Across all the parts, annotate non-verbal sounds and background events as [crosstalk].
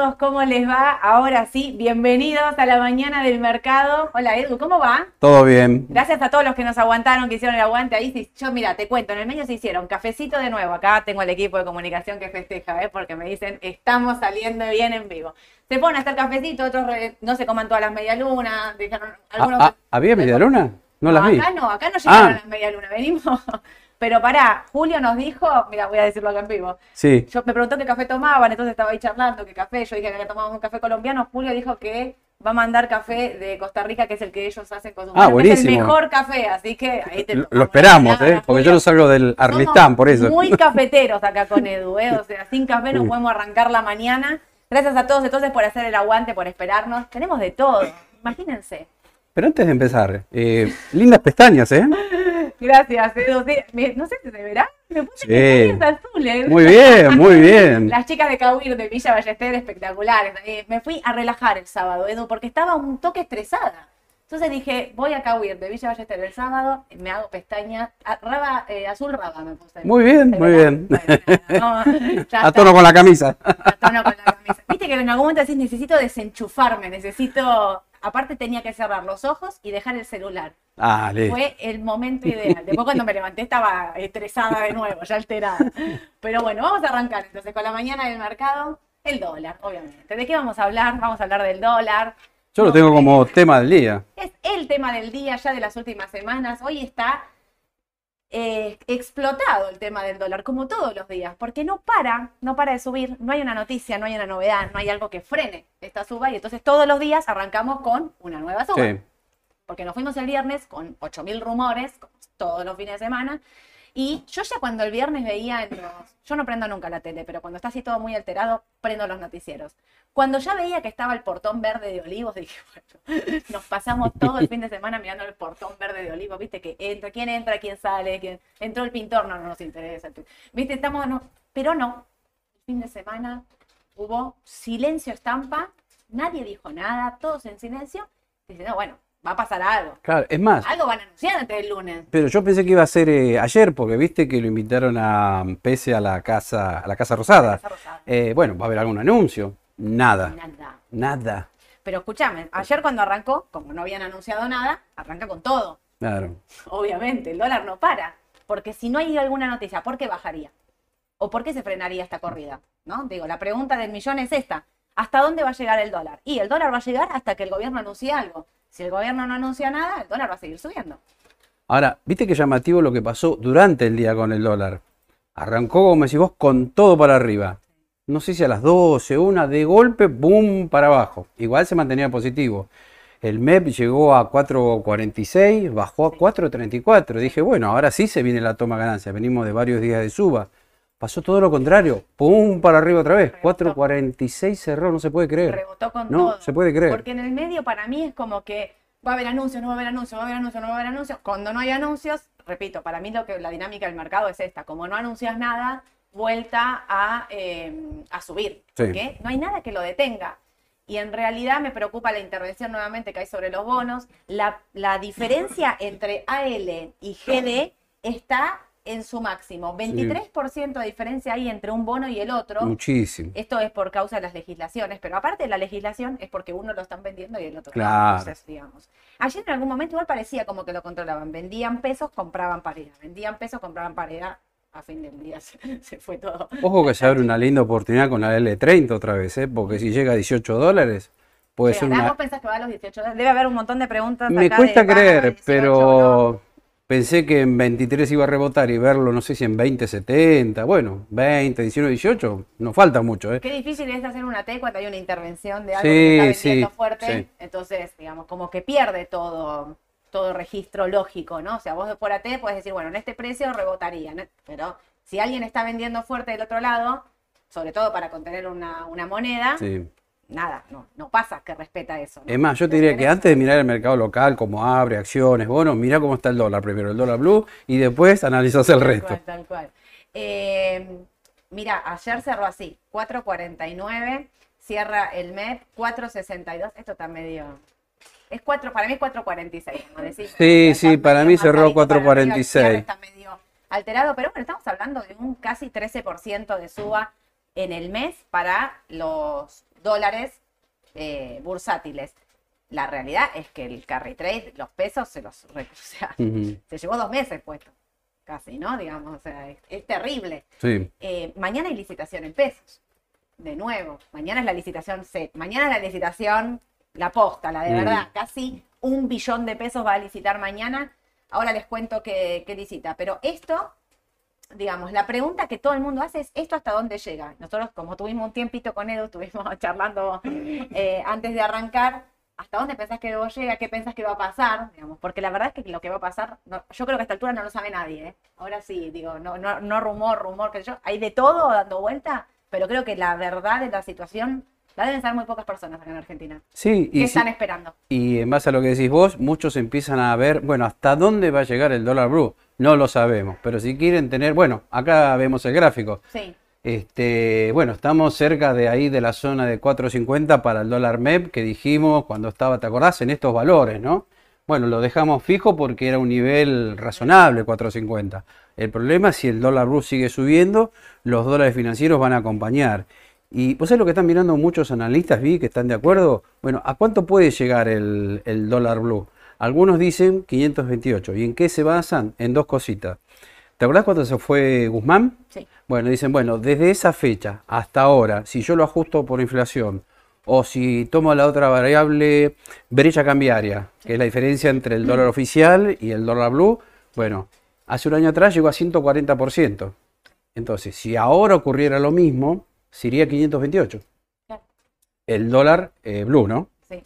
Todos, ¿cómo les va? Ahora sí, bienvenidos a la mañana del mercado. Hola Edu, ¿cómo va? Todo bien. Gracias a todos los que nos aguantaron, que hicieron el aguante ahí. Yo, mira, te cuento, en el medio se hicieron cafecito de nuevo. Acá tengo el equipo de comunicación que festeja, ¿eh? porque me dicen, estamos saliendo bien en vivo. Se ponen a hacer cafecito, otros no se coman todas las medialunas. Dijeron, algunos, ah, ah, ¿Había medialuna? No, las vi. Acá no, acá no llegaron ah. las medialunas. Venimos pero pará, Julio nos dijo, mira, voy a decirlo acá en vivo. Sí. Yo me preguntó qué café tomaban, entonces estaba ahí charlando, qué café. Yo dije que tomábamos un café colombiano. Julio dijo que va a mandar café de Costa Rica, que es el que ellos hacen con su Ah, buenísimo. Es el mejor café, así que ahí te Lo esperamos, ¿eh? Porque yo no salgo del Arlistán, por eso. Muy cafeteros acá con Edu, ¿eh? O sea, sin café no podemos arrancar la mañana. Gracias a todos entonces por hacer el aguante, por esperarnos. Tenemos de todo, imagínense. Pero antes de empezar, eh, lindas pestañas, ¿eh? Gracias, Edu. No sé si se verá. Me puse pestañas azules. Muy bien, muy bien. Las chicas de Cauir de Villa Ballester espectaculares. Eh, me fui a relajar el sábado, Edu, porque estaba un toque estresada. Entonces dije, voy a Cauir de Villa Ballester el sábado, me hago pestañas, raba, eh, azul raba me puse. Muy bien, muy bien. [laughs] a tono con la camisa. A tono con la camisa. Viste que en algún momento decís, necesito desenchufarme, necesito Aparte tenía que cerrar los ojos y dejar el celular. Ah, Fue el momento ideal. Después cuando me levanté estaba estresada de nuevo, ya alterada. Pero bueno, vamos a arrancar entonces con la mañana del mercado. El dólar, obviamente. ¿De qué vamos a hablar? Vamos a hablar del dólar. Yo lo tengo como tema del día. Es el tema del día ya de las últimas semanas. Hoy está eh, explotado el tema del dólar, como todos los días, porque no para, no para de subir, no hay una noticia, no hay una novedad, no hay algo que frene esta suba y entonces todos los días arrancamos con una nueva suba. Porque nos fuimos el viernes con 8.000 rumores, todos los fines de semana, y yo ya cuando el viernes veía en los... Yo no prendo nunca la tele, pero cuando está así todo muy alterado, prendo los noticieros. Cuando ya veía que estaba el portón verde de olivos, [laughs] dije, bueno, nos pasamos todo el fin de semana mirando el portón verde de olivos, viste que entra, quién entra, quién sale, quién entró el pintor, no, no nos interesa. Viste, estamos, no, pero no, el fin de semana hubo silencio estampa, nadie dijo nada, todos en silencio, diciendo, bueno, va a pasar algo. Claro, es más. Algo van a anunciar antes del lunes. Pero yo pensé que iba a ser eh, ayer, porque viste que lo invitaron a Pese a la Casa, a la casa Rosada. Eh, bueno, va a haber algún anuncio. Nada. Nada. Nada. Pero escúchame, ayer cuando arrancó, como no habían anunciado nada, arranca con todo. Claro. Obviamente, el dólar no para. Porque si no hay alguna noticia, ¿por qué bajaría? ¿O por qué se frenaría esta corrida? ¿No? Digo, la pregunta del millón es esta. ¿Hasta dónde va a llegar el dólar? Y el dólar va a llegar hasta que el gobierno anuncie algo. Si el gobierno no anuncia nada, el dólar va a seguir subiendo. Ahora, viste que llamativo lo que pasó durante el día con el dólar. Arrancó, como decís vos, con todo para arriba. No sé si a las 12, una, de golpe, boom, para abajo. Igual se mantenía positivo. El MEP llegó a 4.46, bajó a 4.34. Dije, bueno, ahora sí se viene la toma ganancia. Venimos de varios días de suba. Pasó todo lo contrario. ¡Pum! Para arriba otra vez. 4.46 cerró, no se puede creer. Rebotó con no, se puede creer. Porque en el medio para mí es como que va a haber anuncios, no va a haber anuncios, va a haber anuncios, no va a haber anuncios. Cuando no hay anuncios, repito, para mí lo que la dinámica del mercado es esta. Como no anuncias nada, vuelta a, em, subir. Porque no hay nada que lo detenga. Y en realidad me preocupa la intervención nuevamente que hay sobre los bonos. La, la diferencia entre AL y GD está en su máximo. 23% de diferencia hay entre un bono y el otro. Muchísimo. Esto es por causa de las legislaciones, pero aparte de la legislación es porque uno lo están vendiendo y el otro claro. no. digamos. Ayer en algún momento igual parecía como que lo controlaban. Vendían pesos, compraban paridad. Vendían pesos, compraban paridad. A fin del día [laughs] se, fue todo. Ojo que se abre una linda oportunidad con la L30 otra vez, ¿eh? porque si llega a 18 dólares, puede ser una... ¿Vos pensás que va a los 18 dólares? Debe haber un montón de preguntas. Me cuesta creer, pero pensé que en 23 iba a rebotar y verlo, no sé si en 20, 70, bueno, 20, 19, 18, no falta mucho. ¿eh? Qué difícil es hacer una T cuando hay una intervención de algo que está vendiendo fuerte, entonces, digamos, como que pierde todo todo registro lógico, ¿no? O sea, vos por AT puedes decir, bueno, en este precio rebotaría, ¿no? pero si alguien está vendiendo fuerte del otro lado, sobre todo para contener una, una moneda, sí nada, no, no pasa que respeta eso. Es más, yo te diría que antes de mirar el mercado local, cómo abre, acciones, bueno, mira cómo está el dólar primero, el dólar blue, y después analizas el resto. Cual, tal cual. Eh, mira, ayer cerró así, 4.49, cierra el MEP, 4.62, esto está medio... Es 4, para mí es 4.46, Sí, sí, para mí cerró 4.46. Está medio alterado, pero bueno, estamos hablando de un casi 13% de suba en el mes para los dólares eh, bursátiles. La realidad es que el carry trade, los pesos, se los [laughs] o sea, se llevó dos meses puesto, casi, ¿no? Digamos, o sea, es, es terrible. Sí. Eh, mañana hay licitación en pesos. De nuevo, mañana es la licitación set. Mañana es la licitación, la posta, la de verdad. Casi un billón de pesos va a licitar mañana. Ahora les cuento qué, qué licita. Pero esto, digamos, la pregunta que todo el mundo hace es, ¿esto hasta dónde llega? Nosotros, como tuvimos un tiempito con Edu, estuvimos [laughs] charlando eh, antes de arrancar, ¿hasta dónde pensás que luego llega? ¿Qué pensás que va a pasar? Digamos, porque la verdad es que lo que va a pasar, yo creo que a esta altura no lo sabe nadie. ¿eh? Ahora sí, digo, no, no, no rumor, rumor, que yo, hay de todo dando vuelta, pero creo que la verdad de la situación la deben saber muy pocas personas acá en Argentina. Sí, ¿Qué y, sí- están esperando? y en base a lo que decís vos, muchos empiezan a ver, bueno, ¿hasta dónde va a llegar el dólar blue? No lo sabemos, pero si quieren tener, bueno, acá vemos el gráfico. Sí, Este, bueno, estamos cerca de ahí de la zona de 4.50 para el dólar MEP que dijimos cuando estaba, ¿te acordás? En estos valores, ¿no? Bueno, lo dejamos fijo porque era un nivel razonable 4.50. El problema es si el dólar blue sigue subiendo, los dólares financieros van a acompañar. Y pues es lo que están mirando muchos analistas, vi que están de acuerdo. Bueno, ¿a cuánto puede llegar el, el dólar blue? Algunos dicen 528. ¿Y en qué se basan? En dos cositas. ¿Te acordás cuando se fue Guzmán? sí. Bueno, dicen, bueno, desde esa fecha hasta ahora, si yo lo ajusto por inflación, o si tomo la otra variable brecha cambiaria, que es la diferencia entre el [clears throat] dólar oficial y el dólar blue, bueno, hace un año atrás llegó a 140%. Entonces, si ahora ocurriera lo mismo, sería 528. Claro. El dólar eh, blue, ¿no? Sí.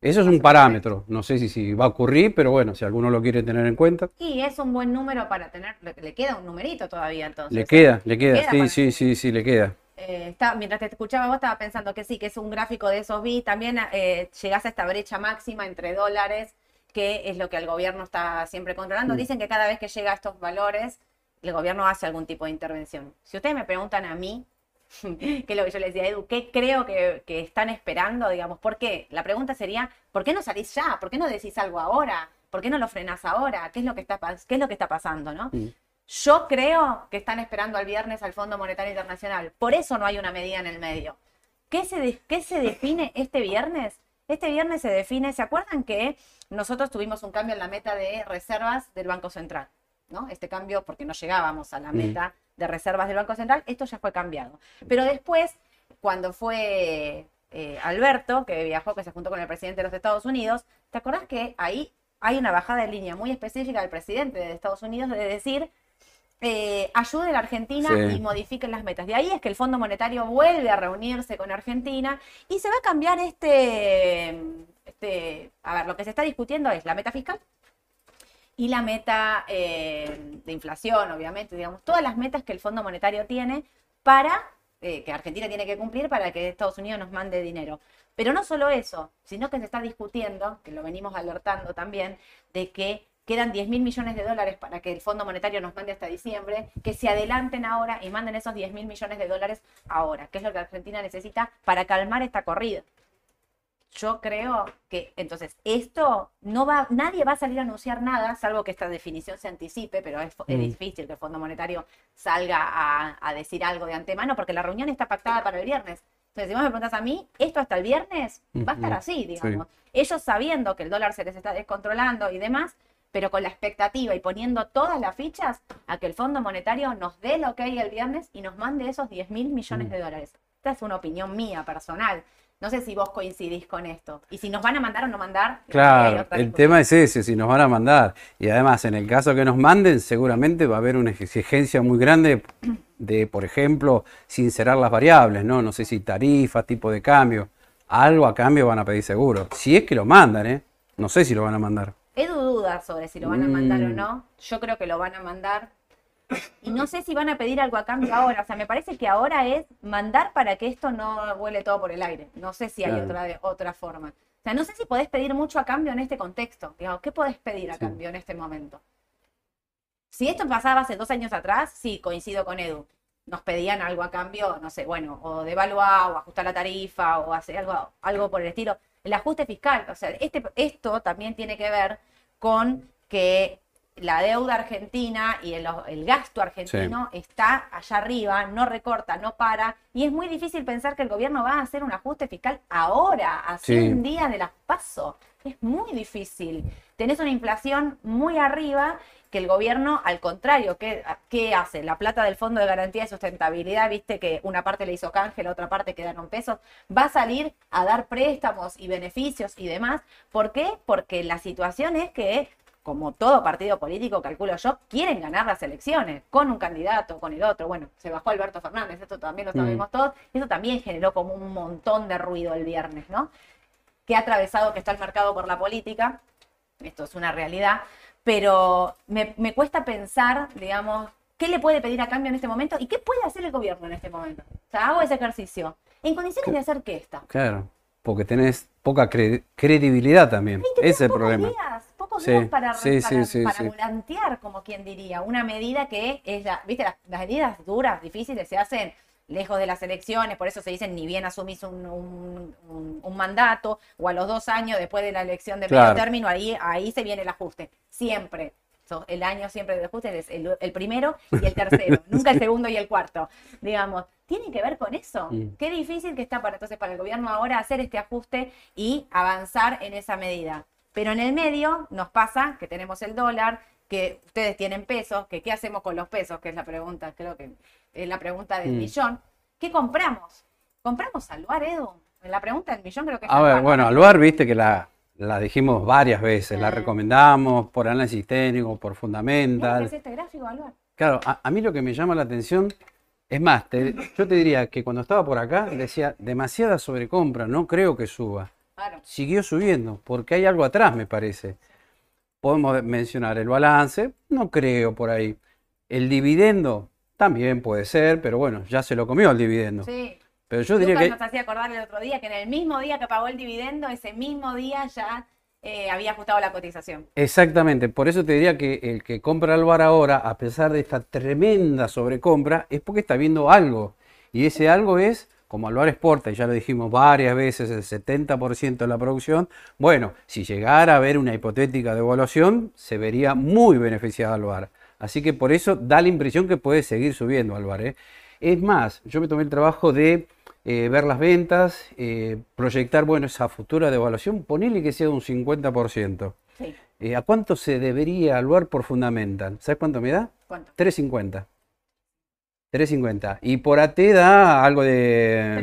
Eso es un parámetro. No sé si, si va a ocurrir, pero bueno, si alguno lo quiere tener en cuenta. Y es un buen número para tener, le, le queda un numerito todavía entonces. Le queda, le queda. queda Sí, sí, sí, sí, le queda. Eh, está- mientras te escuchaba vos estaba pensando que sí, que es un gráfico de esos vi. También eh, llegás a esta brecha máxima entre dólares, que es lo que el gobierno está siempre controlando. Mm. Dicen que cada vez que llega a estos valores, el gobierno hace algún tipo de intervención. Si ustedes me preguntan a mí, [laughs] que es lo que yo les decía Edu, ¿qué creo que, que están esperando? Digamos, ¿por qué? La pregunta sería, ¿por qué no salís ya? ¿Por qué no decís algo ahora? ¿Por qué no lo frenás ahora? ¿Qué es lo que está, qué es lo que está pasando, no? Mm. Yo creo que están esperando al viernes al Fondo Monetario Internacional. Por eso no hay una medida en el medio. ¿Qué se, de- qué se define este viernes? Este viernes se define, ¿se acuerdan que nosotros tuvimos un cambio en la meta de reservas del Banco Central? ¿no? Este cambio, porque no llegábamos a la Mm. meta de reservas del Banco Central, esto ya fue cambiado. Pero después, cuando fue eh, Alberto, que viajó, que se juntó con el presidente de los Estados Unidos, ¿te acordás que ahí hay una bajada de línea muy específica del presidente de Estados Unidos de decir eh, ayude a la Argentina Sí. y modifiquen las metas. De ahí es que el Fondo Monetario vuelve a reunirse con Argentina y se va a cambiar este, este, a ver, lo que se está discutiendo es la meta fiscal y la meta eh, de inflación, obviamente, digamos, todas las metas que el Fondo Monetario tiene para, eh, que Argentina tiene que cumplir para que Estados Unidos nos mande dinero. Pero no solo eso, sino que se está discutiendo, que lo venimos alertando también, de que quedan 10 mil millones de dólares para que el Fondo Monetario nos mande hasta diciembre, que se adelanten ahora y manden esos 10 mil millones de dólares ahora, que es lo que Argentina necesita para calmar esta corrida. Yo creo que entonces esto no va, nadie va a salir a anunciar nada, salvo que esta definición se anticipe, pero es, es Mm. difícil que el Fondo Monetario salga a, a decir algo de antemano, porque la reunión está pactada para el viernes. Entonces, si vos me preguntas a mí, esto hasta el viernes va a estar así, digamos. Ellos sabiendo que el dólar se les está descontrolando y demás, pero con la expectativa y poniendo todas las fichas a que el Fondo Monetario nos dé lo que hay el viernes y nos mande esos 10 mil millones Mm. de dólares. Esta es una opinión mía, personal. No sé si vos coincidís con esto. Y si nos van a mandar o no mandar. hay Claro, el tema es ese, si nos van a mandar. Y además, en el caso que nos manden, seguramente va a haber una exigencia muy grande de, por ejemplo, sincerar las variables, ¿no? No sé si tarifas, tipo de cambio. Algo a cambio van a pedir seguro. Si es que lo mandan, ¿eh? No sé si lo van a mandar. Edu duda sobre si lo van a mandar o Mm. no. Yo creo que lo van a mandar. Y no sé si van a pedir algo a cambio ahora. O sea, me parece que ahora es mandar para que esto no vuele todo por el aire. No sé si hay Claro. otra, otra forma. O sea, no sé si podés pedir mucho a cambio en este contexto. Digamos, ¿qué podés pedir a Sí. cambio en este momento? Si esto pasaba hace dos años atrás, sí, coincido con Edu. Nos pedían algo a cambio, no sé, bueno, o devaluar, o ajustar la tarifa, o hacer algo, algo por el estilo. El ajuste fiscal, o sea, este, esto también tiene que ver con que la deuda argentina y el, el gasto argentino está allá arriba, no recorta, no para, y es muy difícil pensar que el gobierno va a hacer un ajuste fiscal ahora, a 100 días de las paso. Es muy difícil. Tenés una inflación muy arriba que el gobierno, al contrario, ¿qué, ¿qué, hace? La plata del Fondo de Garantía de Sustentabilidad, viste que una parte le hizo canje, la otra parte quedaron pesos, va a salir a dar préstamos y beneficios y demás. ¿Por qué? Porque la situación es que como todo partido político, calculo yo, quieren ganar las elecciones con un candidato, con el otro. Bueno, se bajó Alberto Fernández, esto también lo sabemos mm. todos. Eso también generó como un montón de ruido el viernes, ¿no? Que ha atravesado que está el mercado por la política. Esto es una realidad. Pero me, me cuesta pensar, digamos, qué le puede pedir a cambio en este momento y qué puede hacer el gobierno en este momento. O sea, hago ese ejercicio. ¿En condiciones de hacer qué está? Claro, porque tenés poca credibilidad también. Ese es el problema para, volantear, como quien diría, una medida que es, la, viste, las, medidas duras, difíciles, se hacen lejos de las elecciones, por eso se dicen ni bien asumís un, mandato o a los dos años después de la elección de medio término, ahí, ahí se viene el ajuste, siempre. el año siempre de ajuste es el, primero y el tercero, [laughs] nunca el segundo y el cuarto, digamos. Tiene que ver con eso. Qué difícil que está para entonces para el gobierno ahora hacer este ajuste y avanzar en esa medida. Pero en el medio nos pasa que tenemos el dólar, que ustedes tienen pesos, que qué hacemos con los pesos, que es la pregunta, creo que es la pregunta del mm. millón. ¿Qué compramos? ¿Compramos Aluar, Edu? La pregunta del millón creo que es A ver, bueno, Aluar, viste que la, la dijimos varias veces, la recomendamos por análisis técnico, por fundamental. ¿Qué es este gráfico, Aluar? Claro, a, mí lo que me llama la atención es más, yo te diría que cuando estaba por acá decía demasiada sobrecompra, no creo que suba. Siguió subiendo, porque hay algo atrás, me parece. Podemos mencionar el balance, no creo por ahí. El dividendo también puede ser, pero bueno, ya se lo comió el dividendo. Sí. Pero yo diría que. nos hacía acordar el otro día que en el mismo día que pagó el dividendo, ese mismo día ya eh, había ajustado la cotización. Exactamente, por eso te diría que el que compra el bar ahora, a pesar de esta tremenda sobrecompra, es porque está viendo algo. Y ese algo es como Alvar exporta, y ya lo dijimos varias veces, el 70% de la producción, bueno, si llegara a haber una hipotética devaluación, se vería muy beneficiado Alvar. Así que por eso da la impresión que puede seguir subiendo Alvar. ¿eh? Es más, yo me tomé el trabajo de eh, ver las ventas, eh, proyectar, bueno, esa futura devaluación, ponerle que sea un 50%. Sí. ¿A cuánto se debería Alvar por fundamental? ¿Sabes cuánto me da? ¿Cuánto? 350. 3.50. Y por AT da algo de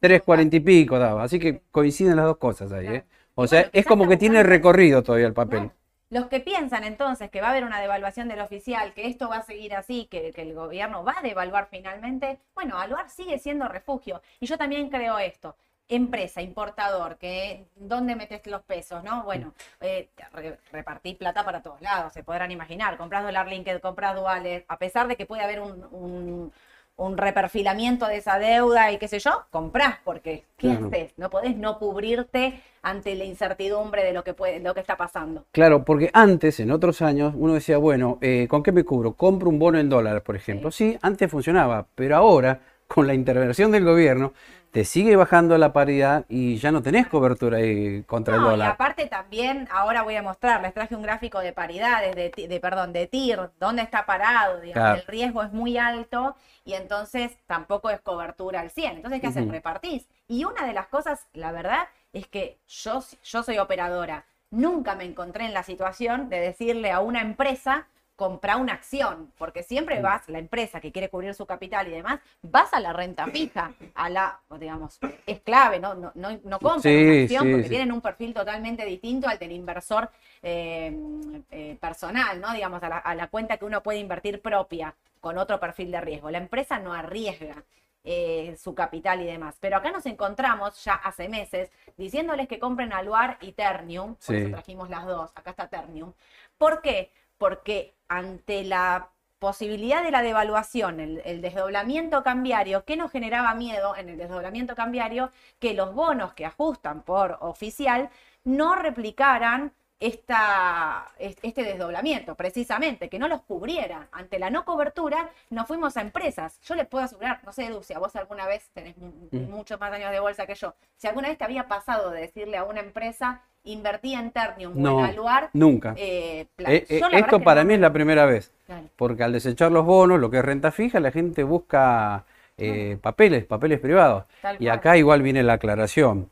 3.40 y pico daba. Así que coinciden las dos cosas ahí. ¿eh? O sea, es como que tiene recorrido todavía el papel. Los que piensan entonces que va a haber una devaluación del oficial, que esto va a seguir así, que, que el gobierno va a devaluar finalmente, bueno, Aluar sigue siendo refugio. Y yo también creo esto empresa, importador, que dónde metes los pesos, ¿no? Bueno, eh, repartís plata para todos lados, se podrán imaginar. Compras dólar linked, compras duales, a pesar de que puede haber un, reperfilamiento de esa deuda y qué sé yo, comprás, porque ¿qué haces? No podés no cubrirte ante la incertidumbre de lo que puede, lo que está pasando. Claro, porque antes, en otros años, uno decía, bueno, eh, ¿con qué me cubro? Compro un bono en dólares, por ejemplo. sí, antes funcionaba, pero ahora, con la intervención del gobierno, te sigue bajando la paridad y ya no tenés cobertura ahí contra el dólar. Y aparte también, ahora voy a mostrar, les traje un gráfico de paridades, de, perdón, de TIR, dónde está parado, digamos, el riesgo es muy alto y entonces tampoco es cobertura al 100. Entonces, ¿qué haces? Repartís. Y una de las cosas, la verdad, es que yo, yo soy operadora. Nunca me encontré en la situación de decirle a una empresa, comprar una acción, porque siempre vas, la empresa que quiere cubrir su capital y demás, vas a la renta fija, a la, digamos, es clave, no, no, no, no compras una acción porque tienen un perfil totalmente distinto al del inversor eh, eh, personal, ¿no? Digamos, a la, a la, cuenta que uno puede invertir propia con otro perfil de riesgo. La empresa no arriesga. Eh, su capital y demás. Pero acá nos encontramos ya hace meses diciéndoles que compren Aluar y Ternium, por eso trajimos las dos, acá está Ternium. ¿Por qué? Porque ante la posibilidad de la devaluación, el, desdoblamiento cambiario, ¿qué nos generaba miedo en el desdoblamiento cambiario? Que los bonos que ajustan por oficial no replicaran esta, es- este desdoblamiento, precisamente, que no los cubriera. Ante la no cobertura, nos fuimos a empresas. Yo les puedo asegurar, no sé, Edu, si vos alguna vez tenés Mm. muchos más años de bolsa que yo, si alguna vez te había pasado de decirle a una empresa, invertí en Ternium o No, en Aluar, Nunca. eh, Eh, eh, esto para no. mí es la primera vez, porque al desechar los bonos, lo que es renta fija, la gente busca eh, papeles, papeles privados. Tal Y cual. acá igual viene la aclaración.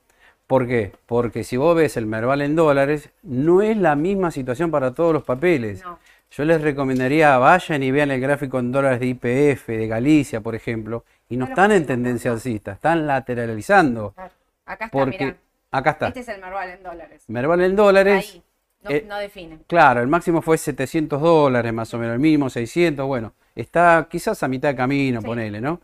¿Por qué? Porque si vos ves el Merval en dólares, no es la misma situación para todos los papeles. No. Yo les recomendaría vayan y vean el gráfico en dólares de IPF, de Galicia, por ejemplo, y no están en tendencia alcista, están lateralizando. Claro. Acá está, Porque mirá. acá está. Este es el Merval en dólares. Merval en dólares. Ahí. No, eh, no define. Claro, el máximo fue 700 dólares más o menos, el mínimo 600, bueno, está quizás a mitad de camino, Sí. ponele, ¿no?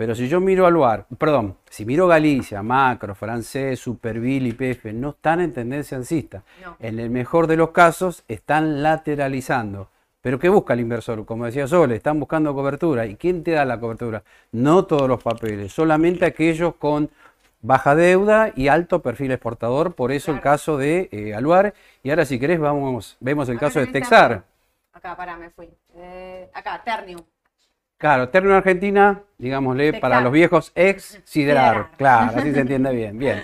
Pero si yo miro Aluar, perdón, si miro Galicia, Macro, Francés, Superville y PF, no están en tendencia alcista. No. En el mejor de los casos, están lateralizando. ¿Pero qué busca el inversor? Como decía Sole, están buscando cobertura. ¿Y quién te da la cobertura? No todos los papeles, solamente aquellos con baja deuda y alto perfil exportador. Por eso el caso de eh, Aluar. Y ahora, si querés, vamos, vemos el caso de Texar. Acá, pará, me fui. Eh, acá, Ternium. Claro, Ternium Argentina, digámosle, para los viejos ex Siderar. Siderar. Claro, así [laughs] se entiende bien. Bien.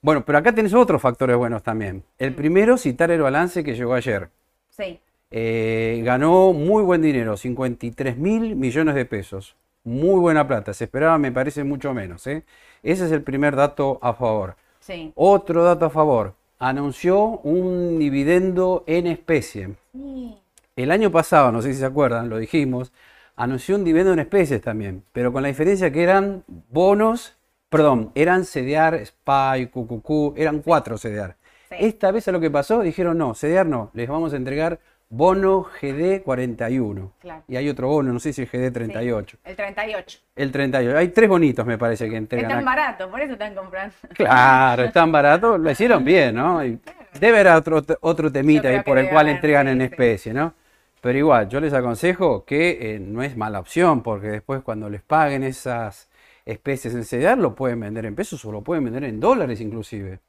Bueno, pero acá tenés otros factores buenos también. El primero, citar el balance que llegó ayer. Sí. Eh, ganó muy buen dinero, 53 mil millones de pesos. Muy buena plata. Se esperaba, me parece, mucho menos. ¿eh? Ese es el primer dato a favor. Sí. Otro dato a favor. Anunció un dividendo en especie. Sí. El año pasado, no sé si se acuerdan, lo dijimos, anunció un dividendo en especies también, pero con la diferencia que eran bonos, perdón, eran CDR, SPY, QQQ, eran cuatro CDR. Sí. Esta vez a lo que pasó, dijeron no, CDR no, les vamos a entregar bono GD41. Claro. Y hay otro bono, no sé si es GD38. El 38. El 38. Hay tres bonitos, me parece, que entregan. tan acá. barato, por eso están comprando. Claro, es tan barato, lo hicieron bien, ¿no? Y [laughs] debe haber otro, otro temita ahí por el cual entregan en especie, ¿no? Pero igual, yo les aconsejo que eh, no es mala opción, porque después cuando les paguen esas especies en CDR, lo pueden vender en pesos o lo pueden vender en dólares inclusive.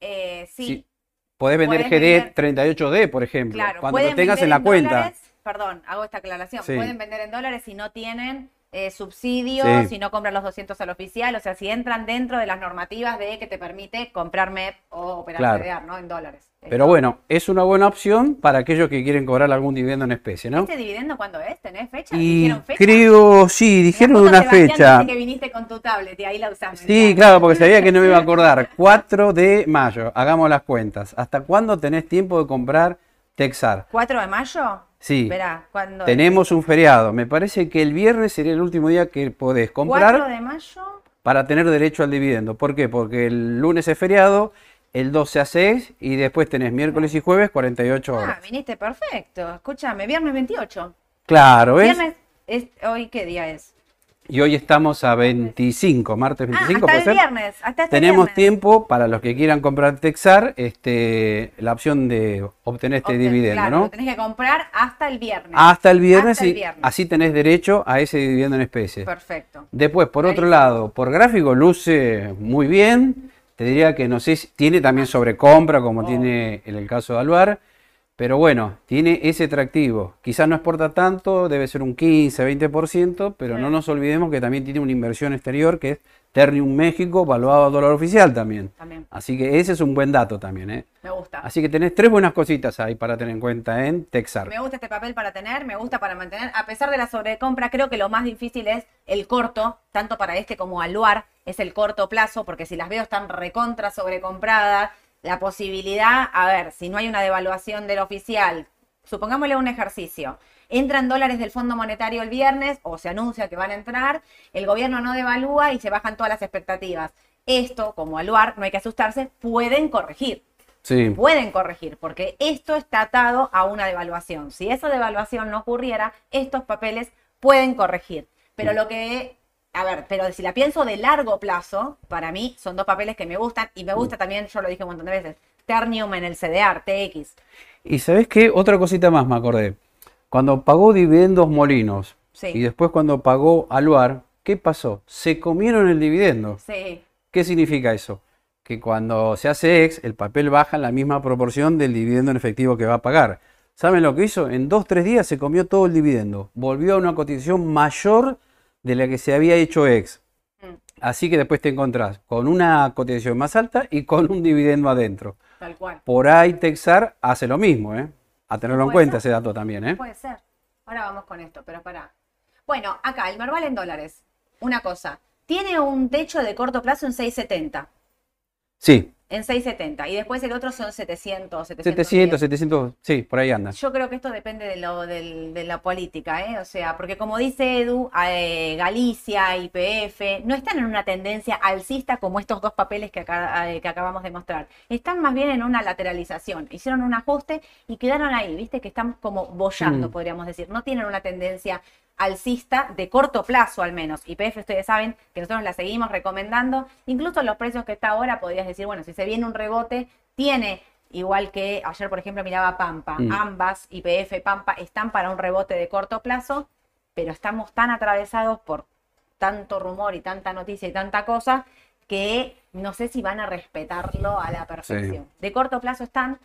Eh, sí, Sí. Podés vender vender- GD38D, por ejemplo, claro. cuando lo tengas en la cuenta. dólares, perdón, hago esta aclaración. Sí. Pueden vender en dólares si no tienen eh, subsidios, Sí. si no compran los 200 al oficial, o sea, si entran dentro de las normativas de que te permite comprar MEP o operar Claro. CDR, ¿no? En dólares. Pero bueno, es una buena opción para aquellos que quieren cobrar algún dividendo en especie, ¿no? ¿Este dividendo cuándo es? ¿Tenés fecha? Y ¿Dijeron fecha? creo, sí, dijeron una fecha. dice que viniste con tu tablet y ahí la usás. Sí, claro, porque sabía que no me iba a acordar. [laughs] 4 de mayo, hagamos las cuentas. ¿Hasta cuándo tenés tiempo de comprar Texar? ¿4 de mayo? Sí, Verá, cuando tenemos un feriado. Me parece que el viernes sería el último día que podés 4 comprar de mayo. para tener derecho al dividendo. ¿Por qué? Porque el lunes es feriado, el 12 a 6 y después tenés miércoles y jueves 48 Ah, horas. viniste perfecto. Escúchame, viernes 28. Claro, ¿ves? Viernes, es, ¿hoy qué día es? Y hoy estamos a 25, martes 25, ah, ¿puede hasta el ser? viernes. Hasta este Tenemos viernes. tiempo para los que quieran comprar Texar, este, la opción de obtener este Obten- dividendo, claro, ¿no? Lo tenés que comprar hasta el viernes. Hasta el viernes Hasta el y viernes. así tenés derecho a ese dividendo en especie. Perfecto. Después, por otro lado, por gráfico luce muy bien. Te diría que no sé si tiene también sobrecompra, como Oh. tiene en el caso de Aluar. Pero bueno, tiene ese atractivo. Quizás no exporta tanto, debe ser un 15, 20%, pero no nos olvidemos que también tiene una inversión exterior que es Ternium México, valuado a dólar oficial también. También. Así que ese es un buen dato también. ¿eh? Me gusta. Así que tenés tres buenas cositas ahí para tener en cuenta en Texar. Me gusta este papel para tener, me gusta para mantener. A pesar de la sobrecompra, creo que lo más difícil es el corto, tanto para este como Aluar, es el corto plazo, porque si las veo están recontra sobrecompradas, la posibilidad, a ver, si no hay una devaluación del oficial, supongámosle un ejercicio, entran dólares del Fondo Monetario el viernes o se anuncia que van a entrar, el gobierno no devalúa y se bajan todas las expectativas. Esto, como Aluar, no hay que asustarse, pueden corregir Sí. pueden corregir, porque esto está atado a una devaluación. Si esa devaluación no ocurriera, estos papeles pueden corregir. Pero lo que, a ver, pero si la pienso de largo plazo, para mí son dos papeles que me gustan y me gusta también, yo lo dije un montón de veces, Ternium en el CDR, TX. Y sabes qué, otra cosita más me acordé. Cuando pagó dividendos Molinos Sí. y después cuando pagó Aluar, ¿qué pasó? Se comieron el dividendo. Sí, ¿Qué significa eso? que cuando se hace ex, el papel baja en la misma proporción del dividendo en efectivo que va a pagar. ¿Saben lo que hizo? En dos, tres días se comió todo el dividendo. Volvió a una cotización mayor de la que se había hecho ex. Mm. Así que después te encontrás con una cotización más alta y con un dividendo adentro. Tal cual. Por ahí Texar hace lo mismo, ¿eh? A tenerlo en cuenta ser. ese dato también, ¿eh? Puede ser. Ahora vamos con esto, pero pará. Bueno, acá, el Merval en dólares. Una cosa. Tiene un techo de corto plazo en 670. Sí, En 670. Y después el otro son 700, 700. 700, 700, sí, por ahí anda. Yo creo que esto depende de, lo, de la política, ¿eh? O sea, porque como dice Edu, eh, Galicia, IPF, no están en una tendencia alcista como estos dos papeles que, acá- eh, que acabamos de mostrar. Están más bien en una lateralización. Hicieron un ajuste y quedaron ahí, ¿viste? Que están como bollando, Mm. podríamos decir. No tienen una tendencia alcista de corto plazo al menos. IPF ustedes saben que nosotros la seguimos recomendando. Incluso los precios que está ahora podrías decir, bueno, si se viene un rebote, tiene, igual que ayer por ejemplo miraba Pampa, Mm. ambas, IPF, Pampa, están para un rebote de corto plazo, pero estamos tan atravesados por tanto rumor y tanta noticia y tanta cosa que no sé si van a respetarlo a la perfección. De corto plazo están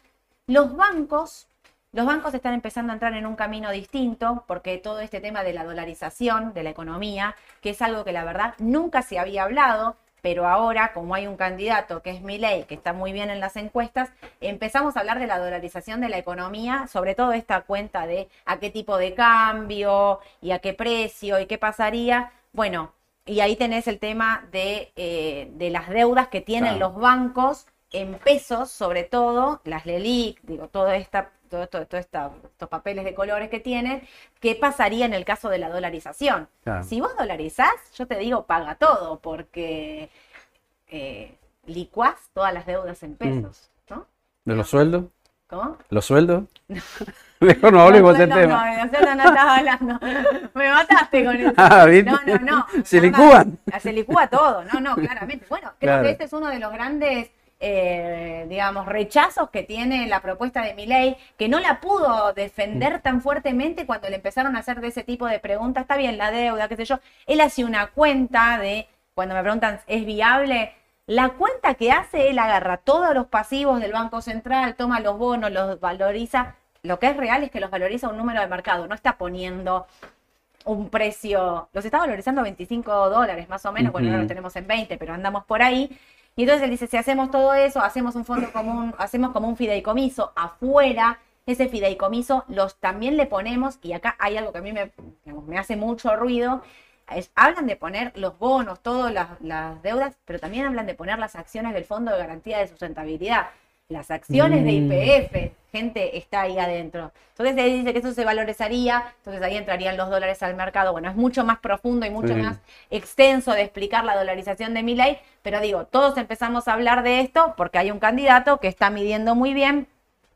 los bancos. Los bancos están empezando a entrar en un camino distinto porque todo este tema de la dolarización de la economía, que es algo que la verdad nunca se había hablado, pero ahora como hay un candidato que es Milei, que está muy bien en las encuestas, empezamos a hablar de la dolarización de la economía, sobre todo esta cuenta de a qué tipo de cambio y a qué precio y qué pasaría. Bueno, y ahí tenés el tema de, eh, de las deudas que tienen Claro. los bancos en pesos, sobre todo, las LELIC, digo, toda esta, todo, esto- todo esta- estos papeles de colores que tienen, ¿qué pasaría en el caso de la dolarización? Claro. Si vos dolarizás, yo te digo, paga todo, porque eh, licuás todas las deudas en pesos, ¿no? ¿De los sueldos? ¿Cómo? ¿Los sueldos? [laughs] [laughs] Mejor no hablemos del no, tema. No, de sueldo no estaba hablando. [laughs] Me mataste con eso. Ah, ¿viste? No, no, no. Se licúan. Se licúa todo. No, no, claramente. Bueno, creo Claro. que este es uno de los grandes, eh, digamos, rechazos que tiene la propuesta de Milei, que no la pudo defender Mm. tan fuertemente cuando le empezaron a hacer de ese tipo de preguntas. Está bien, la deuda, qué sé yo. Él hace una cuenta de, cuando me preguntan, ¿es viable? La cuenta que hace, él agarra todos los pasivos del Banco Central, toma los bonos, los valoriza. Lo que es real es que los valoriza un número de mercado, no está poniendo un precio, los está valorizando a 25 dólares más o menos, bueno, ahora lo tenemos en 20, pero andamos por ahí. Y entonces él dice, si hacemos todo eso, hacemos un fondo común, hacemos como un fideicomiso afuera, ese fideicomiso los también le ponemos, y acá hay algo que a mí me, digamos, me hace mucho ruido, es- hablan de poner los bonos, todas las, las deudas, pero también hablan de poner las acciones del Fondo de Garantía de Sustentabilidad. Las acciones de Mm. IPF, gente está ahí adentro. Entonces él dice que eso se valorizaría, entonces ahí entrarían los dólares al mercado. Bueno, es mucho más profundo y mucho Sí. más extenso de explicar la dolarización de mi ley, pero digo, todos empezamos a hablar de esto porque hay un candidato que está midiendo muy bien,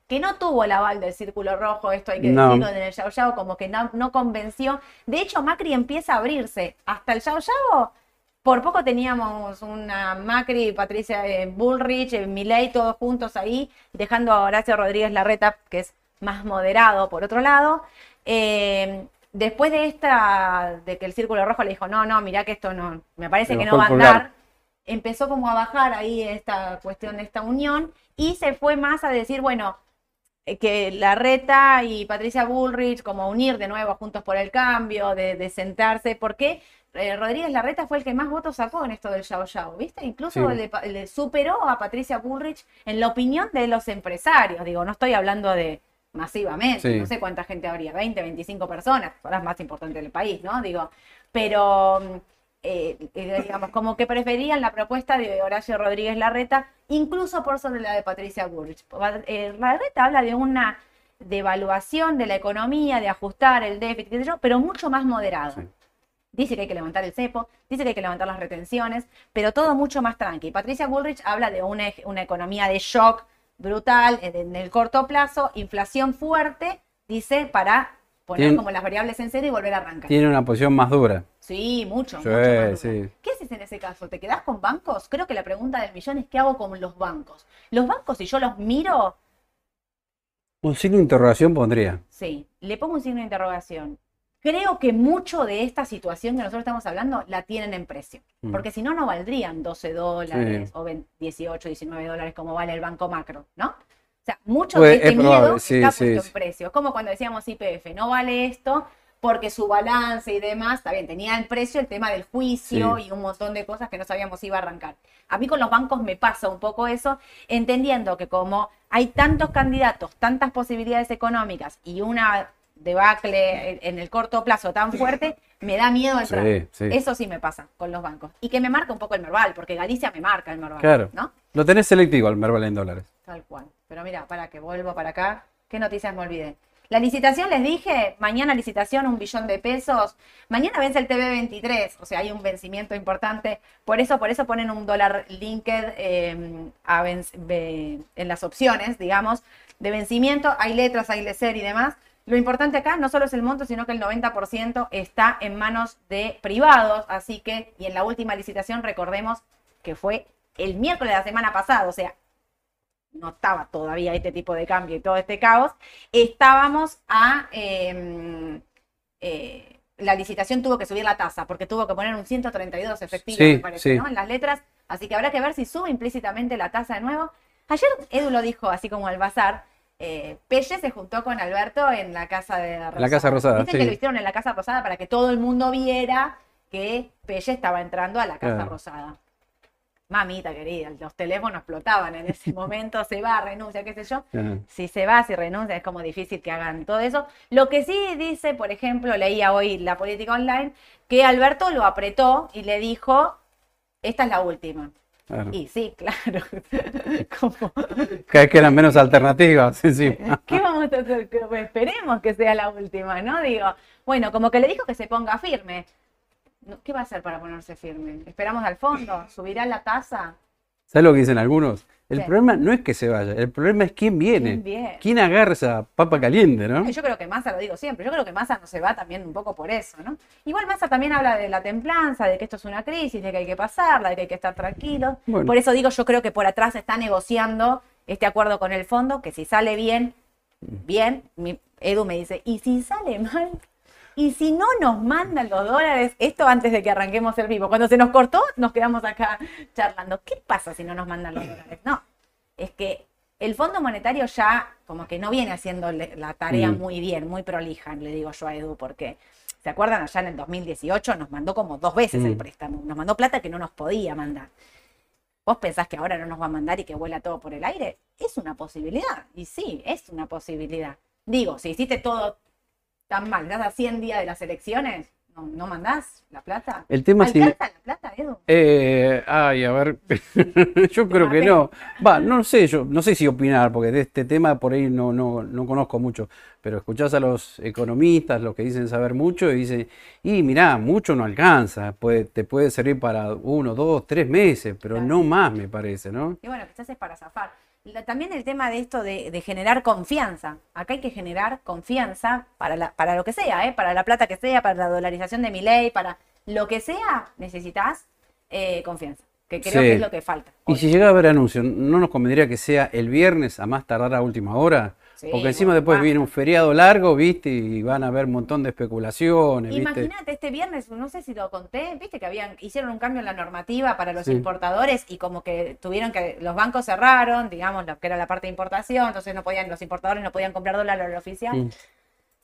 que no tuvo el aval del círculo rojo, esto hay que No. decirlo en el Yao Yao, como que no, no convenció. De hecho, Macri empieza a abrirse. Hasta el Yao Yao, por poco teníamos una Macri, Patricia eh, Bullrich, eh, Milei, todos juntos ahí, dejando a Horacio Rodríguez Larreta, que es más moderado por otro lado. Eh, después de esta, de que el círculo rojo le dijo, no, no, mirá que esto no, me parece que no va a andar, empezó como a bajar ahí esta cuestión de esta unión y se fue más a decir, bueno, que Larreta y Patricia Bullrich como unir de nuevo Juntos por el Cambio, de, de sentarse, porque eh, Rodríguez Larreta fue el que más votos sacó en esto del Yao Yao, ¿viste? Incluso Sí. le, superó a Patricia Bullrich en la opinión de los empresarios, digo, no estoy hablando de masivamente, Sí. no sé cuánta gente habría, 20, 25 personas, son las más importantes del país, ¿no? Digo, pero mm, eh, eh, digamos, como que preferían la propuesta de Horacio Rodríguez Larreta, incluso por sobre la de Patricia Bullrich. Eh, Larreta habla de una devaluación de la economía, de ajustar el déficit, pero mucho más moderado. Sí. Dice que hay que levantar el cepo, dice que hay que levantar las retenciones, pero todo mucho más tranqui. Patricia Bullrich habla de una, una economía de shock brutal en, en el corto plazo, inflación fuerte, dice, para poner como las variables en cero y volver a arrancar. Tiene una posición más dura. Sí, mucho. Sí, mucho más sí. ¿Qué haces en ese caso? ¿Te quedás con bancos? Creo que la pregunta del millón es ¿qué hago con los bancos? Los bancos, si yo los miro, Un signo de interrogación pondría. sí, le pongo un signo de interrogación. Creo que mucho de esta situación que nosotros estamos hablando la tienen en precio. Mm. Porque si no, no valdrían 12 dólares o 20, 18, 19 dólares como vale el Banco Macro, ¿no? O sea, mucho Pues, de este es miedo sí, está puesto sí. en precio. Es como cuando decíamos IPF, no vale esto porque su balance y demás, está bien, tenía el precio el tema del juicio Sí. y un montón de cosas que no sabíamos si iba a arrancar. A mí con los bancos me pasa un poco eso, entendiendo que como hay tantos candidatos, tantas posibilidades económicas y una debacle en- en el corto plazo tan fuerte, me da miedo entrar. Sí, sí. Eso sí me pasa con los bancos. Y que me marca un poco el Merval, porque Galicia me marca el Merval, Claro. ¿no? Lo tenés selectivo al Merval en dólares. Tal cual. Pero mira, para que vuelvo para acá, ¿qué noticias me olvidé? La licitación, les dije, mañana licitación, un billón de pesos. Mañana vence el TV23, o sea, hay un vencimiento importante. Por eso, por eso ponen un dólar linked eh, a en las opciones, digamos, de vencimiento. Hay letras, hay lecer y demás. Lo importante acá no solo es el monto, sino que el 90% está en manos de privados. Así que, y en la última licitación, recordemos que fue el miércoles de la semana pasada, o sea, no estaba todavía este tipo de cambio y todo este caos, estábamos a... eh, eh, la licitación tuvo que subir la tasa porque tuvo que poner un 132 efectivo, Sí, me parece, sí. ¿no? En las letras. Así que habrá que ver si sube implícitamente la tasa de nuevo. Ayer Edu lo dijo así como al bazar. Eh, Pelle se juntó con Alberto en la Casa de Rosada. la Casa Rosada, Dicen sí. que lo hicieron en la Casa Rosada para que todo el mundo viera que Pelle estaba entrando a la Casa. Rosada. Mamita querida, los teléfonos explotaban en ese [laughs] momento, se va, renuncia, qué sé yo. Ah, Si se va, si renuncia, es como difícil que hagan todo eso. Lo que sí dice, por ejemplo, leía hoy la política online, que Alberto lo apretó y le dijo, esta es la última. Claro. Y sí, claro. [laughs] Como, Cada vez quedan menos alternativas. Sí, sí. [laughs] ¿Qué vamos a hacer? Que Esperemos que sea la última, ¿no? Digo, bueno, como que le dijo que se ponga firme. ¿Qué va a hacer para ponerse firme? ¿Esperamos al fondo? ¿Subirá la tasa? ¿Sabes lo que dicen algunos? El Sí. problema no es que se vaya, el problema es quién viene. ¿Quién viene? ¿Quién agarra esa papa caliente, no? Yo creo que Massa, lo digo siempre, yo creo que Massa no se va también un poco por eso, ¿no? Igual Massa también habla de la templanza, de que esto es una crisis, de que hay que pasarla, de que hay que estar tranquilos. Bueno. Por eso digo, yo creo que por atrás se está negociando este acuerdo con el fondo, que si sale bien, bien, mi, Edu me dice, y si sale mal, y si no nos mandan los dólares, esto antes de que arranquemos el vivo, cuando se nos cortó, nos quedamos acá charlando, ¿qué pasa si no nos mandan los dólares? No, es que el Fondo Monetario ya como que no viene haciendo la tarea Mm. muy bien, muy prolija, le digo yo a Edu, porque ¿se acuerdan? Allá en el 2018 nos mandó como dos veces el Mm. préstamo, nos mandó plata que no nos podía mandar. ¿Vos pensás que ahora no nos va a mandar y que vuela todo por el aire? Es una posibilidad, y sí, es una posibilidad. Digo, si hiciste todo tan mal, estás a 100 días de las elecciones, ¿no, no mandás la plata? El tema. ¿Alcanza la plata, Edu? Eh, ay, a ver, [laughs] yo creo que no. Va, [laughs] no sé, yo no sé si opinar, porque de este tema por ahí no, no, no conozco mucho, pero escuchás a los economistas, los que dicen saber mucho, y dicen, y mirá, mucho no alcanza, puede, te puede servir para uno, dos, tres meses, pero Claro. no más, me parece, ¿no? Y bueno, quizás es para zafar. También el tema de esto de, de generar confianza. Acá hay que generar confianza para, la, para lo que sea, ¿eh? para la plata que sea, para la dolarización de mi ley, para lo que sea, necesitas eh, confianza, que creo Sí. que es lo que falta. Y si llega a haber anuncio, ¿no nos convendría que sea el viernes a más tardar a última hora? Sí, Porque encima bueno, después viene un feriado largo, ¿viste? Y van a haber un montón de especulaciones. Imagínate, este viernes, no sé si lo conté, viste que habían, hicieron un cambio en la normativa para los Sí. importadores y como que tuvieron que, los bancos cerraron, digamos, lo que era la parte de importación, entonces no podían, los importadores no podían comprar dólar al oficial. Mm.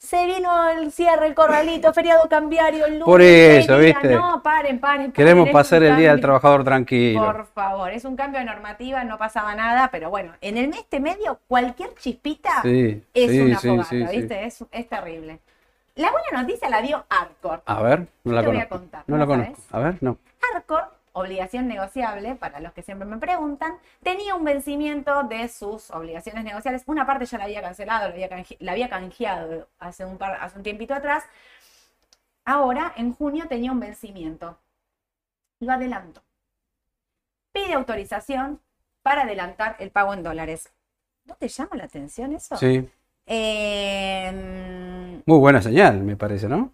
Se vino el cierre, el corralito, [laughs] feriado cambiario, el lunes. Por eso. ¿viste? No, paren, paren. Queremos paren, pasar el día del trabajador tranquilo. Por favor, es un cambio de normativa, no pasaba nada, pero bueno, en el mes de medio, cualquier chispita Sí, es sí, una sí, fogata. ¿viste? Es, es terrible. La buena noticia la dio Arcor. A ver, no la te voy a contar, No ¿no la conozco. A ver, no. Arcor, obligación negociable, para los que siempre me preguntan, tenía un vencimiento de sus obligaciones negociables. Una parte ya la había cancelado, la había, canje- la había canjeado hace un, par- hace un tiempito atrás. Ahora, en junio, tenía un vencimiento. Lo adelanto. Pide autorización para adelantar el pago en dólares. ¿No te llama la atención eso? Sí. Eh, Muy buena señal, me parece, ¿no?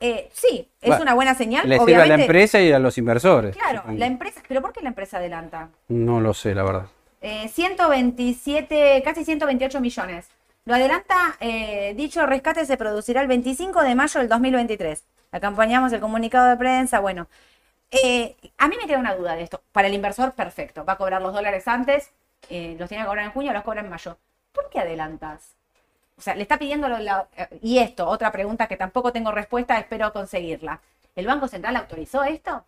Eh, sí, es Bueno, una buena señal. Le sirve a la empresa y a los inversores. Claro, la empresa, pero ¿por qué la empresa adelanta? No lo sé, la verdad. Eh, 127, casi 128 millones. Lo adelanta, eh, dicho rescate se producirá el 25 de mayo del 2023. Acompañamos el comunicado de prensa, bueno. eh, a mí me queda una duda de esto. Para el inversor, perfecto. Va a cobrar los dólares antes, eh, los tiene que cobrar en junio, los cobra en mayo. ¿Por qué adelantas? O sea, le está pidiendo, lo- la- eh, y esto, otra pregunta que tampoco tengo respuesta, espero conseguirla. ¿El Banco Central autorizó esto?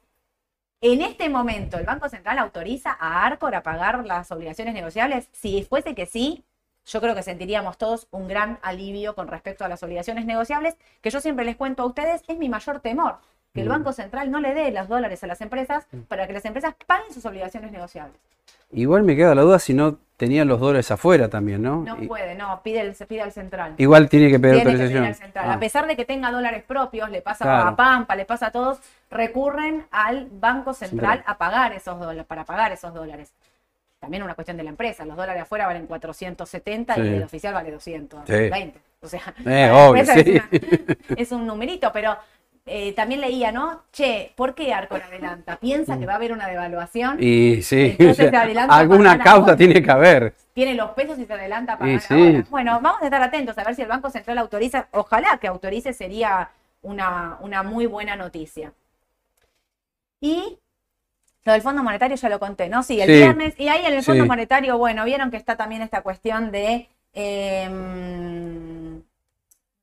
En este momento, ¿el Banco Central autoriza a Arcor a pagar las obligaciones negociables? Si fuese que sí, yo creo que sentiríamos todos un gran alivio con respecto a las obligaciones negociables, que yo siempre les cuento a ustedes, es mi mayor temor, que el Mm. Banco Central no le dé los dólares a las empresas para que las empresas paguen sus obligaciones negociables. Igual me queda la duda si no tenían los dólares afuera también, ¿no? No Y- puede, no, pide, el, se pide al central. Igual tiene que pedir Tiene que pedir autorización. al central. Ah, A pesar de que tenga dólares propios, le pasa Claro. a Pampa, le pasa a todos, recurren al Banco Central a pagar esos dólares, para pagar esos dólares. También una cuestión de la empresa. Los dólares afuera valen 470 y Sí. el oficial vale 220. Sí. O sea, Eh, obvio, [laughs] empresa sí. es, una- es un numerito, pero eh, también leía, ¿no? Che, ¿por qué Arcor adelanta? ¿Piensa que va a haber una devaluación? Mm. Y sí, Entonces o sea, se [laughs] adelanta alguna para causa tiene que haber. tiene los pesos y se adelanta a Y pagar sí. ahora. Bueno, vamos a estar atentos a ver si el Banco Central autoriza. Ojalá que autorice, sería una, una muy buena noticia. Y lo del Fondo Monetario ya lo conté, ¿no? Sí, el Sí. viernes. Y ahí en el Fondo Sí. Monetario, bueno, vieron que está también esta cuestión de. ¿Cómo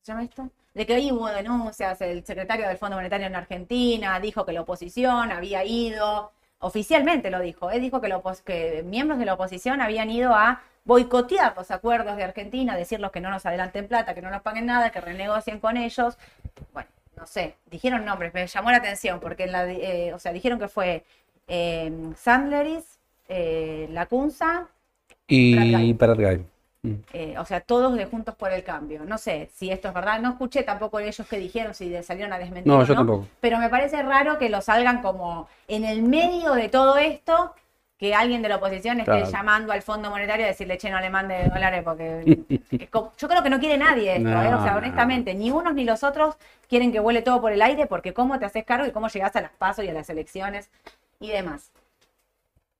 se llama esto? De que hoy hubo denuncias, el secretario del Fondo Monetario en Argentina dijo que la oposición había ido, oficialmente lo dijo, ¿eh? dijo que, la que miembros de la oposición habían ido a boicotear los acuerdos de Argentina, decirles que no nos adelanten plata, que no nos paguen nada, que renegocien con ellos. Bueno, no sé, dijeron nombres, me llamó la atención porque en la, di- eh, o sea, dijeron que fue eh, Sandleris, eh, Lacunza, Y. Mm. Eh, o sea, todos de Juntos por el Cambio. No sé si esto es verdad, no escuché tampoco ellos que dijeron, si salieron a desmentir. No, yo tampoco. Pero me parece raro que lo salgan como en el medio de todo esto, que alguien de la oposición esté Claro. llamando al Fondo Monetario a decirle, che, no le mande dólares, porque [laughs] yo creo que no quiere nadie esto, No, ¿eh? o sea, no. honestamente, ni unos ni los otros quieren que vuele todo por el aire, porque cómo te haces cargo y cómo llegás a las pasos y a las elecciones y demás.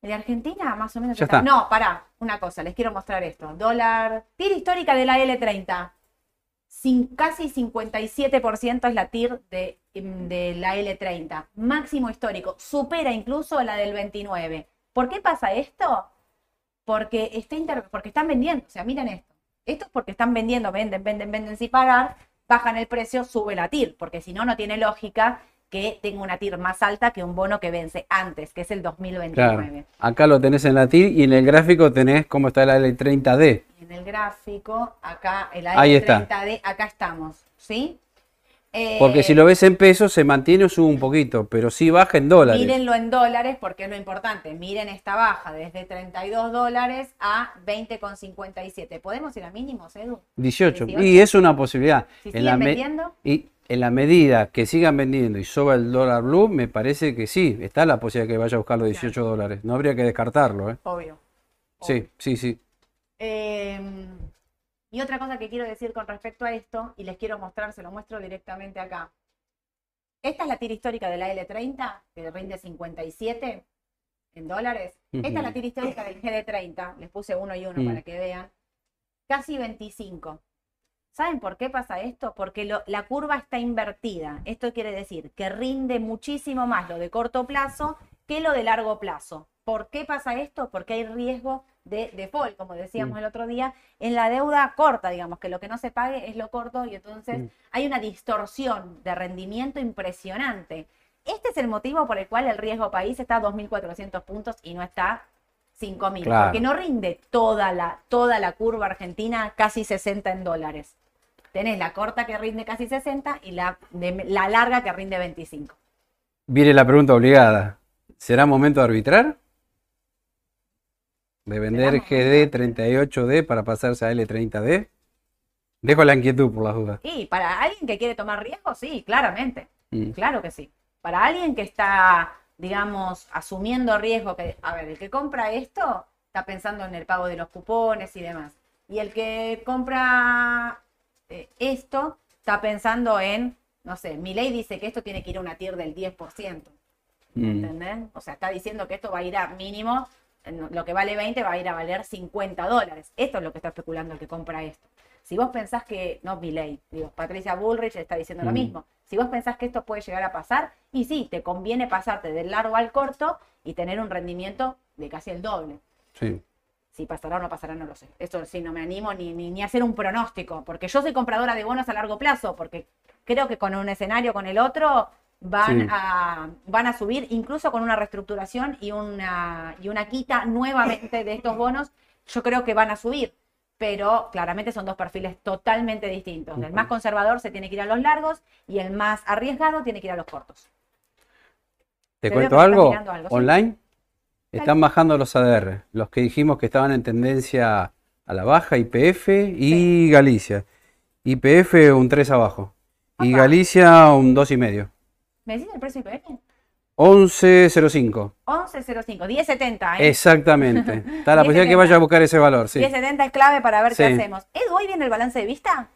De Argentina, más o menos. Ya está. No, pará, una cosa, les quiero mostrar esto. Dólar, TIR histórica de la L30. Sin, casi 57% es la TIR de, de la L30. Máximo histórico. Supera incluso la del 29. ¿Por qué pasa esto? Porque, está inter- porque están vendiendo. O sea, miren esto. Esto es porque están vendiendo, venden, venden, venden sin pagar. Bajan el precio, sube la TIR. Porque si no, no tiene lógica que tenga una TIR más alta que un bono que vence antes, que es el 2029. Claro. Acá lo tenés en la TIR y en el gráfico tenés cómo está la L30D. En el gráfico, acá, el Ahí está. A30D, acá estamos, ¿sí? Eh, Porque si lo ves en pesos se mantiene o sube un poquito, pero sí baja en dólares. Mírenlo en dólares porque es lo importante. Miren esta baja desde 32 dólares a 20,57. ¿Podemos ir a mínimos, Edu? 18. 18. Y es una posibilidad. Si En la siguen me- vendiendo, Y en la medida que sigan vendiendo y soba el dólar blue, me parece que sí, está la posibilidad que vaya a buscar los 18 dólares. No habría que descartarlo, ¿eh? obvio. Sí, sí, sí. Eh, y otra cosa que quiero decir con respecto a esto, y les quiero mostrar, se lo muestro directamente acá. Esta es la tira histórica de la L30, que rinde 57 en dólares. Esta es la tira histórica del GD30, les puse uno y uno Mm. para que vean. Casi 25. ¿Saben por qué pasa esto? Porque lo- la curva está invertida. Esto quiere decir que rinde muchísimo más lo de corto plazo que lo de largo plazo. ¿Por qué pasa esto? Porque hay riesgo de default, como decíamos Mm. el otro día, en la deuda corta, digamos, que lo que no se pague es lo corto y entonces Mm. hay una distorsión de rendimiento impresionante. Este es el motivo por el cual el riesgo país está a 2.400 puntos y no está 5.000, Claro. porque no rinde toda la, toda la curva argentina casi 60 en dólares. Tenés la corta que rinde casi 60 y la, de- la larga que rinde 25. Viene la pregunta obligada. ¿Será momento de arbitrar? ¿De vender momento. GD 38D para pasarse a L30D? Dejo la inquietud por las dudas. Y para alguien que quiere tomar riesgo, sí, claramente. Mm. Claro que sí. Para alguien que está, digamos, asumiendo riesgo, que, a ver, el que compra esto está pensando en el pago de los cupones y demás. Y el que compra eh, esto está pensando en, no sé, mi ley dice que esto tiene que ir a una tier del 10%. Mm. ¿Entendés? O sea, está diciendo que esto va a ir a mínimo, lo que vale 20 va a ir a valer 50 dólares. Esto es lo que está especulando el que compra esto. Si vos pensás que, no Milei, digo, Patricia Bullrich está diciendo lo Mm. mismo. Si vos pensás que esto puede llegar a pasar, y sí, te conviene pasarte del largo al corto y tener un rendimiento de casi el doble. Sí. Si pasará o no pasará, no lo sé. Esto sí, no me animo ni, ni, ni a hacer un pronóstico, porque yo soy compradora de bonos a largo plazo, porque creo que con un escenario, con el otro, van, Sí. a, van a subir, incluso con una reestructuración y una, y una quita nuevamente de estos bonos, yo creo que van a subir. Pero claramente son dos perfiles totalmente distintos. El más conservador se tiene que ir a los largos y el más arriesgado tiene que ir a los cortos. ¿Te Te cuento algo? sí. Están bajando los ADR, los que dijimos que estaban en tendencia a la baja, IPF y Galicia. IPF un 3 abajo y Opa. Galicia un 2,5. ¿Me decís el precio IPF? 11.05. 11.05, 10.70. ¿eh? Exactamente. [laughs] Está la posibilidad que 10.70. vaya a buscar ese valor, sí. 10.70 es clave para ver qué Sí. hacemos. Edu, ¿hoy viene el balance de vista?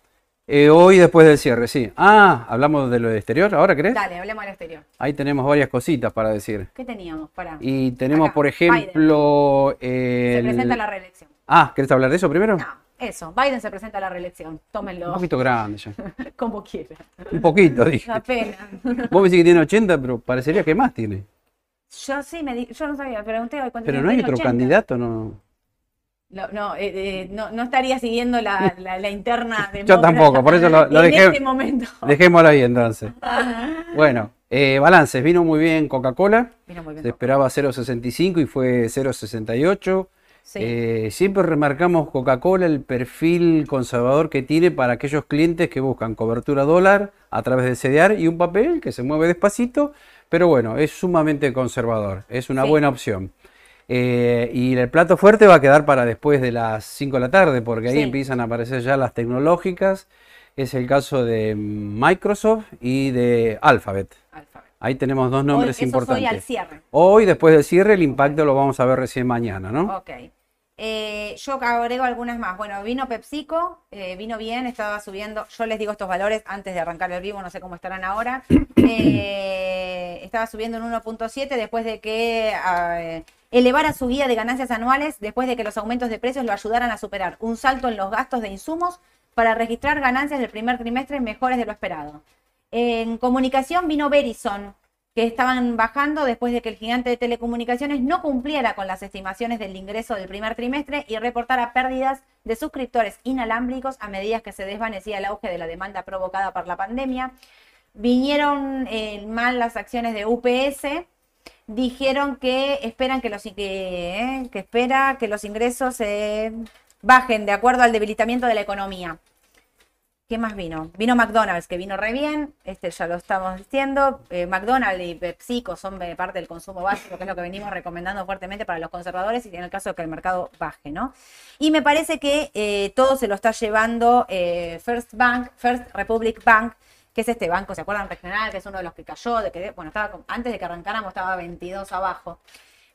Eh, hoy después del cierre, sí. Ah, hablamos de lo exterior, ¿ahora crees? Dale, hablemos del exterior. Ahí tenemos varias cositas para decir. ¿Qué teníamos? Para. Y tenemos, Acá, por ejemplo, Se el- presenta la reelección. Ah, ¿querés hablar de eso primero? No, eso. Biden se presenta a la reelección. Un Tómenlo poquito grande ya. [laughs] como quieran. Un poquito, dije. La pena. [laughs] Vos me decís que tiene 80, pero parecería que más tiene. Yo sí me di, yo no sabía, pregunté hoy cuánto Pero no hay otro 80. candidato, no. No, no, eh, eh, no, no estaría siguiendo la, la, la interna de [laughs] Yo tampoco, por eso lo- lo en dejé- este momento. Dejémoslo ahí entonces. [laughs] Bueno, eh, balances. Vino muy bien Coca-Cola. Vino muy bien. Se esperaba 0.65 y fue 0.68. Sí. Eh, siempre remarcamos Coca-Cola el perfil conservador que tiene para aquellos clientes que buscan cobertura dólar a través del CDR y un papel que se mueve despacito, pero bueno, es sumamente conservador, es una Sí. buena opción. Eh, y el plato fuerte va a quedar para después de las 5 de la tarde, porque ahí Sí. empiezan a aparecer ya las tecnológicas. Es el caso de Microsoft y de Alphabet. Alphabet. Ahí tenemos dos nombres importantes. hoy al cierre. Hoy, después del cierre, el impacto lo vamos a ver recién mañana, ¿no? Ok. Eh, yo agrego algunas más. Bueno, vino PepsiCo, eh, vino bien, estaba subiendo. Yo les digo estos valores antes de arrancar el vivo, no sé cómo estarán ahora. [coughs] Eh, estaba subiendo en 1.7 después de que eh, elevara su guía de ganancias anuales, después de que los aumentos de precios lo ayudaran a superar un salto en los gastos de insumos para registrar ganancias del primer trimestre mejores de lo esperado. En comunicación vino Verizon, que estaban bajando después de que el gigante de telecomunicaciones no cumpliera con las estimaciones del ingreso del primer trimestre y reportara pérdidas de suscriptores inalámbricos a medida que se desvanecía el auge de la demanda provocada por la pandemia. Vinieron eh, mal las acciones de UPS, dijeron que esperan que los, que, eh, espera que los ingresos eh, bajen de acuerdo al debilitamiento de la economía. ¿Qué más vino? Vino McDonald's, que vino re bien, este ya lo estamos diciendo. Eh, McDonald's y PepsiCo son parte del consumo básico, que es lo que venimos recomendando fuertemente para los conservadores y en el caso de que el mercado baje, ¿no? Y me parece que eh, todo se lo está llevando eh, First Bank, First Republic Bank, que es este banco, ¿se acuerdan? Regional, que es uno de los que cayó, de que, bueno, estaba antes de que arrancáramos estaba 22 abajo.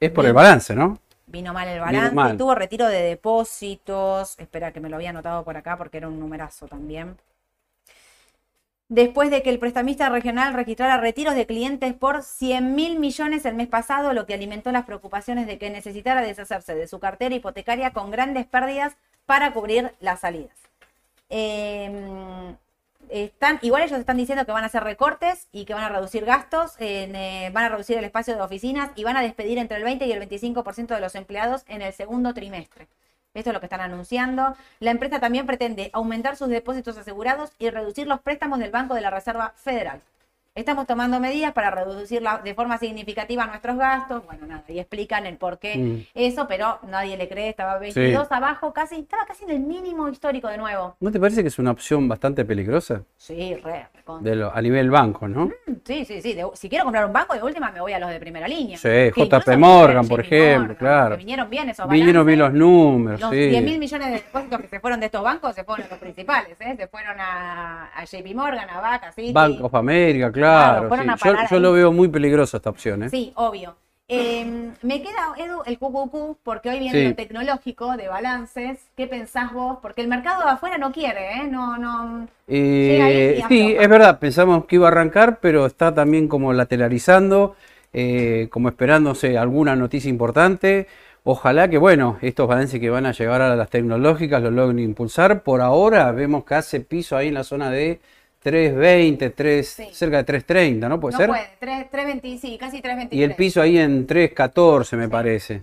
Es por el balance, ¿no? Vino mal el balance, mal. tuvo retiro de depósitos. Espera, que me lo había anotado por acá porque era un numerazo también. Después de que el prestamista regional registrara retiros de clientes por 100 mil millones el mes pasado, lo que alimentó las preocupaciones de que necesitara deshacerse de su cartera hipotecaria con grandes pérdidas para cubrir las salidas. Eh, están, igual ellos están diciendo que van a hacer recortes y que van a reducir gastos, eh, van a reducir el espacio de oficinas y van a despedir entre el 20 y el 25% de los empleados en el segundo trimestre. Esto es lo que están anunciando. La empresa también pretende aumentar sus depósitos asegurados y reducir los préstamos del Banco de la Reserva Federal. Estamos tomando medidas para reducir la- de forma significativa nuestros gastos. Bueno, nada, y explican el por qué Mm. eso, pero nadie le cree. Estaba 22 abajo, casi, estaba casi en el mínimo histórico de nuevo. ¿No te parece que es una opción bastante peligrosa? Sí, re. De lo- a nivel banco, ¿no? Sí, sí, sí. de- si quiero comprar un banco, de última me voy a los de primera línea. Sí, JP Morgan, por ejemplo, Morgan, claro. que vinieron bien esos Vinieron bien balances. los números, Los sí. 10 mil millones de depósitos que se fueron de estos bancos se fueron los principales, ¿eh? Se fueron a, a JP Morgan, a Vaca, Citi. Bank of America, Claro, claro. fueron sí. a Yo, parar yo ahí. lo veo muy peligroso esta opción, ¿eh? Sí, obvio. Eh, me queda, Edu, el QQQ, porque hoy viene Sí. lo tecnológico de balances. ¿Qué pensás vos? Porque el mercado de afuera no quiere, ¿eh? No, no. Eh, sí, es verdad, pensamos que iba a arrancar, pero está también como lateralizando, eh, como esperándose alguna noticia importante. Ojalá que, bueno, estos balances que van a llegar a las tecnológicas lo logren impulsar. Por ahora vemos que hace piso ahí en la zona de 3.20, 3, Sí. cerca de 3.30, ¿no? ¿Puede no ser? puede, 3, 3.20, sí, casi 3.23. Y el piso ahí en 3.14, me parece.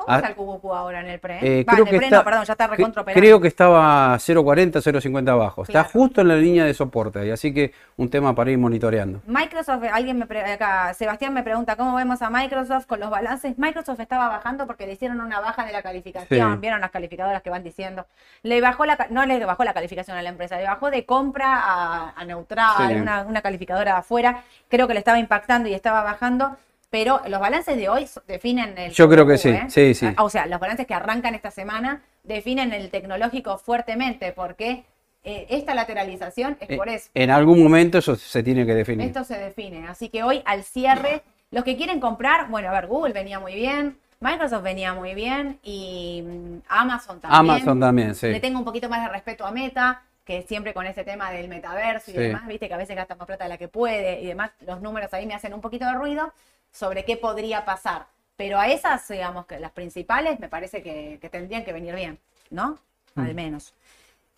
¿Cómo Ah, está el QQQ ahora en el pre? Eh, Va, creo en el que pre está, no, perdón, ya está recontroperado. creo que estaba 0.40, 0.50 abajo. Está justo en la línea de soporte, así que un tema para ir monitoreando. Microsoft, alguien me pre- acá, Sebastián me pregunta cómo vemos a Microsoft con los balances. Microsoft estaba bajando porque le hicieron una baja de la calificación. Sí. Vieron las calificadoras que van diciendo. Le bajó la, no le bajó la calificación a la empresa, le bajó de compra a, a neutral, Sí. una, una calificadora de afuera. Creo que le estaba impactando y estaba bajando. Pero los balances de hoy definen el. Yo creo que sí, ¿eh? sí, sí. O sea, los balances que arrancan esta semana definen el tecnológico fuertemente porque eh, esta lateralización es Eh, por eso. En algún momento eso se tiene que definir. Esto se define. Así que hoy al cierre, los que quieren comprar, bueno, a ver, Google venía muy bien, Microsoft venía muy bien y mm, Amazon también. Amazon también, sí. Le tengo un poquito más de respeto a Meta, que siempre con ese tema del metaverso y Sí. demás, viste que a veces gasta más plata de la que puede y demás, los números ahí me hacen un poquito de ruido sobre qué podría pasar. Pero a esas, digamos que las principales, me parece que, que tendrían que venir bien, ¿no? Mm. Al menos.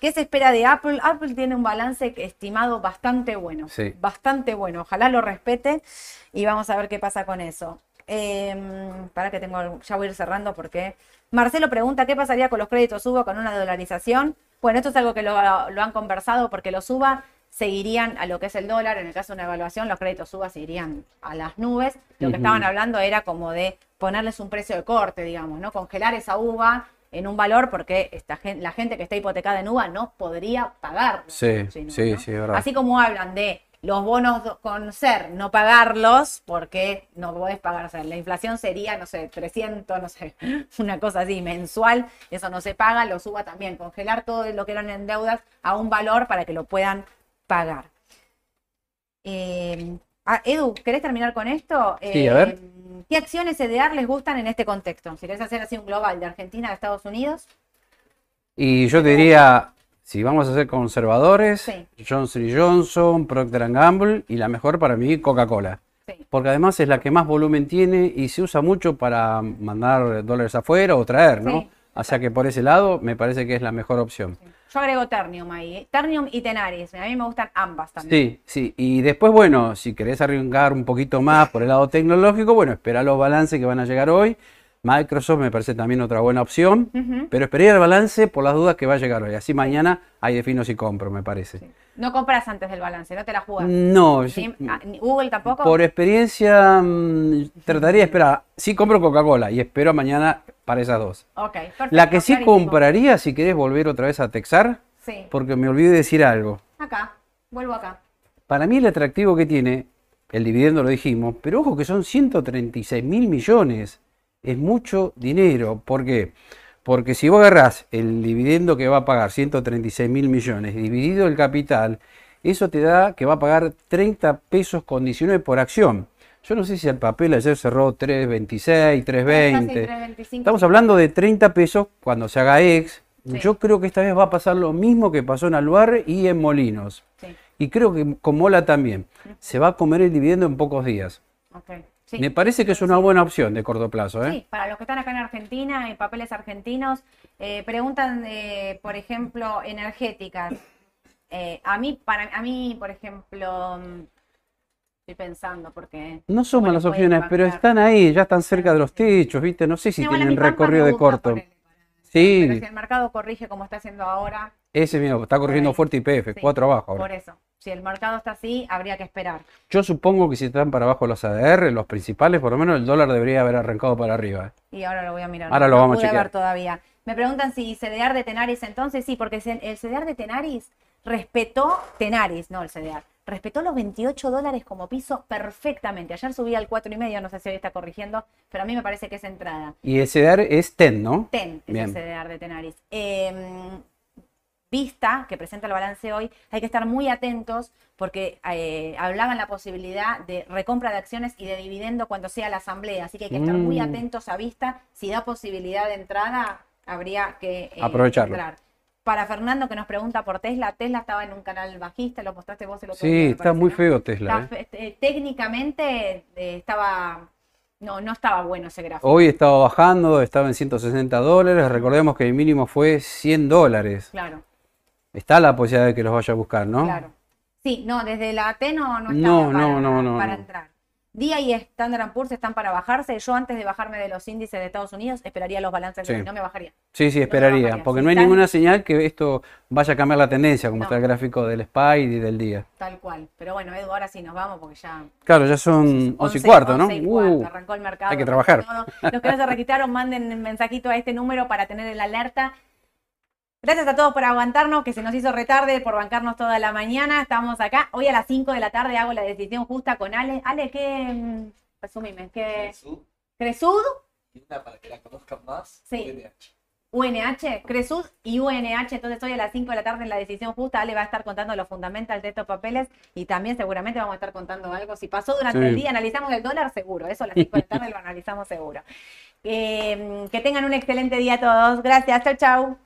¿Qué se espera de Apple? Apple tiene un balance estimado bastante bueno. Sí. Bastante bueno. Ojalá lo respete y vamos a ver qué pasa con eso. Eh, para que tengo, ya voy a ir cerrando porque Marcelo pregunta qué pasaría con los créditos UBA con una dolarización. Bueno, esto es algo que lo, lo han conversado porque los UBA seguirían a lo que es el dólar. En el caso de una evaluación, los créditos UBA seguirían a las nubes. Lo que estaban hablando era como de ponerles un precio de corte, digamos, ¿no? Congelar esa uva en un valor porque esta gen- la gente que está hipotecada en uva no podría pagarlo. Sí, sí, ¿no? sí, verdad. Así como hablan de los bonos con ser, no pagarlos porque no podés pagar. O sea, la inflación sería, no sé, 300, no sé, [laughs] una cosa así, mensual. Eso no se paga, lo suba también. Congelar todo lo que eran en deudas a un valor para que lo puedan pagar. Eh, ah, Edu, ¿querés terminar con esto? Sí, a ver. Eh, ¿Qué acciones EDR les gustan en este contexto? Si querés hacer así un global de Argentina a Estados Unidos. Y yo te diría, si vamos a ser conservadores, Sí. Johnson Johnson, Procter Gamble y la mejor para mí, Coca-Cola. Sí. Porque además es la que más volumen tiene y se usa mucho para mandar dólares afuera o traer, ¿no? Sí. O sea que por ese lado me parece que es la mejor opción. Yo agrego Ternium ahí. ¿eh? Ternium y Tenaris. A mí me gustan ambas también. Sí, sí. Y después, bueno, si querés arriesgar un poquito más por el lado tecnológico, bueno, espera los balances que van a llegar hoy. Microsoft me parece también otra buena opción. Pero esperé el balance por las dudas que va a llegar hoy. Así mañana ahí defino si compro, me parece. No compras antes del balance, no te la jugas. No, sí, ah, Google tampoco. por experiencia mm, trataría de esperar. Sí compro Coca-Cola y espero mañana para esas dos. Ok, perfecto, La que sí clarísimo. compraría, si querés volver otra vez a Texar, Sí, porque me olvidé decir algo. acá, vuelvo acá. Para mí el atractivo que tiene, el dividendo lo dijimos, pero ojo que son 136 mil millones. Es mucho dinero. ¿Por qué? Porque si vos agarrás el dividendo que va a pagar 136 mil millones dividido el capital, eso te da que va a pagar 30 pesos con 19 por acción. Yo no sé si el papel ayer cerró 3.26, 3.20. 3.25. Estamos hablando de 30 pesos cuando se haga ex. Sí. Yo creo que esta vez va a pasar lo mismo que pasó en Aluar y en Molinos. Sí, Y creo que con Mola también. Se va a comer el dividendo en pocos días. ok. Sí. Me parece que es una buena opción de corto plazo. ¿eh? Sí, para los que están acá en Argentina, en papeles argentinos, eh, preguntan, eh, por ejemplo, energéticas. Eh, a mí, para a mí, por ejemplo, mm, estoy pensando porque No son malas opciones, pero están ahí, ya están cerca de los techos, ¿viste? No sé si Sí, tienen recorrido de corto. Sí. Pero si el mercado corrige como está haciendo ahora, Ese mismo, está corriendo fuerte IPF, Sí, 4 abajo ahora. por eso. Si el mercado está así, habría que esperar. Yo supongo que si están para abajo los ADR, los principales, por lo menos el dólar debería haber arrancado para arriba. ¿eh? Y ahora lo voy a mirar. Ahora no- lo no vamos a pude chequear. ver todavía. Me preguntan si CDR de Tenaris entonces, sí, porque el CDR de Tenaris respetó Tenaris, no el CDR. Respetó los 28 dólares como piso perfectamente. Ayer subí al 4,5, no sé si hoy está corrigiendo, pero a mí me parece que es entrada. Y el CDR es TEN, ¿no? TEN es Bien. el CDR de Tenaris. Eh, Vista, que presenta el balance hoy, hay que estar muy atentos porque eh, hablaban la posibilidad de recompra de acciones y de dividendo cuando sea la asamblea. Así que hay que estar muy Mm. atentos a Vista. Si da posibilidad de entrada, habría que eh, Aprovecharlo. entrar. Para Fernando que nos pregunta por Tesla, Tesla estaba en un canal bajista, lo mostraste vos el otro. Sí, está parece, muy ¿no? feo Tesla. Está ¿eh? eh, técnicamente estaba No, no estaba bueno ese gráfico. Hoy estaba bajando, estaba en 160 dólares. Recordemos que el mínimo fue 100 dólares. Claro, Está la posibilidad de que los vaya a buscar, ¿no? claro. Sí, no, desde la T no, no No, para, no, no, no, para no. entrar. Día y Standard Poor's están para bajarse. Yo antes de bajarme de los índices de Estados Unidos esperaría los balances Sí. no me bajaría. Sí, sí, No esperaría, bajaría. porque Si no hay están- ninguna señal que esto vaya a cambiar la tendencia, como No. está el gráfico del SPY y del día. Tal cual. Pero bueno, Edu, ahora sí nos vamos porque ya Claro, ya son 11 y cuarto, ¿no? 11 y cuarto, Uh, arrancó el mercado. hay que trabajar. todo. Los que no se registraron, manden un mensajito a este número para tener el alerta. Gracias a todos por aguantarnos, que se nos hizo retarde, por bancarnos toda la mañana. Estamos acá. Hoy a las 5 de la tarde hago la decisión justa con Ale. Ale, ¿qué? mm, Resumime, ¿qué? ¿Cresud? y una para que la conozcan más, Sí. UNH. UNH, Cresud y UNH. Entonces hoy a las 5 de la tarde en la decisión justa, Ale va a estar contando los fundamentals de estos papeles y también seguramente vamos a estar contando algo. Si pasó durante Sí. el día, analizamos el dólar seguro. Eso a las 5 de la tarde lo analizamos seguro. [laughs] Eh, que tengan un excelente día todos. Gracias. Chau, chau.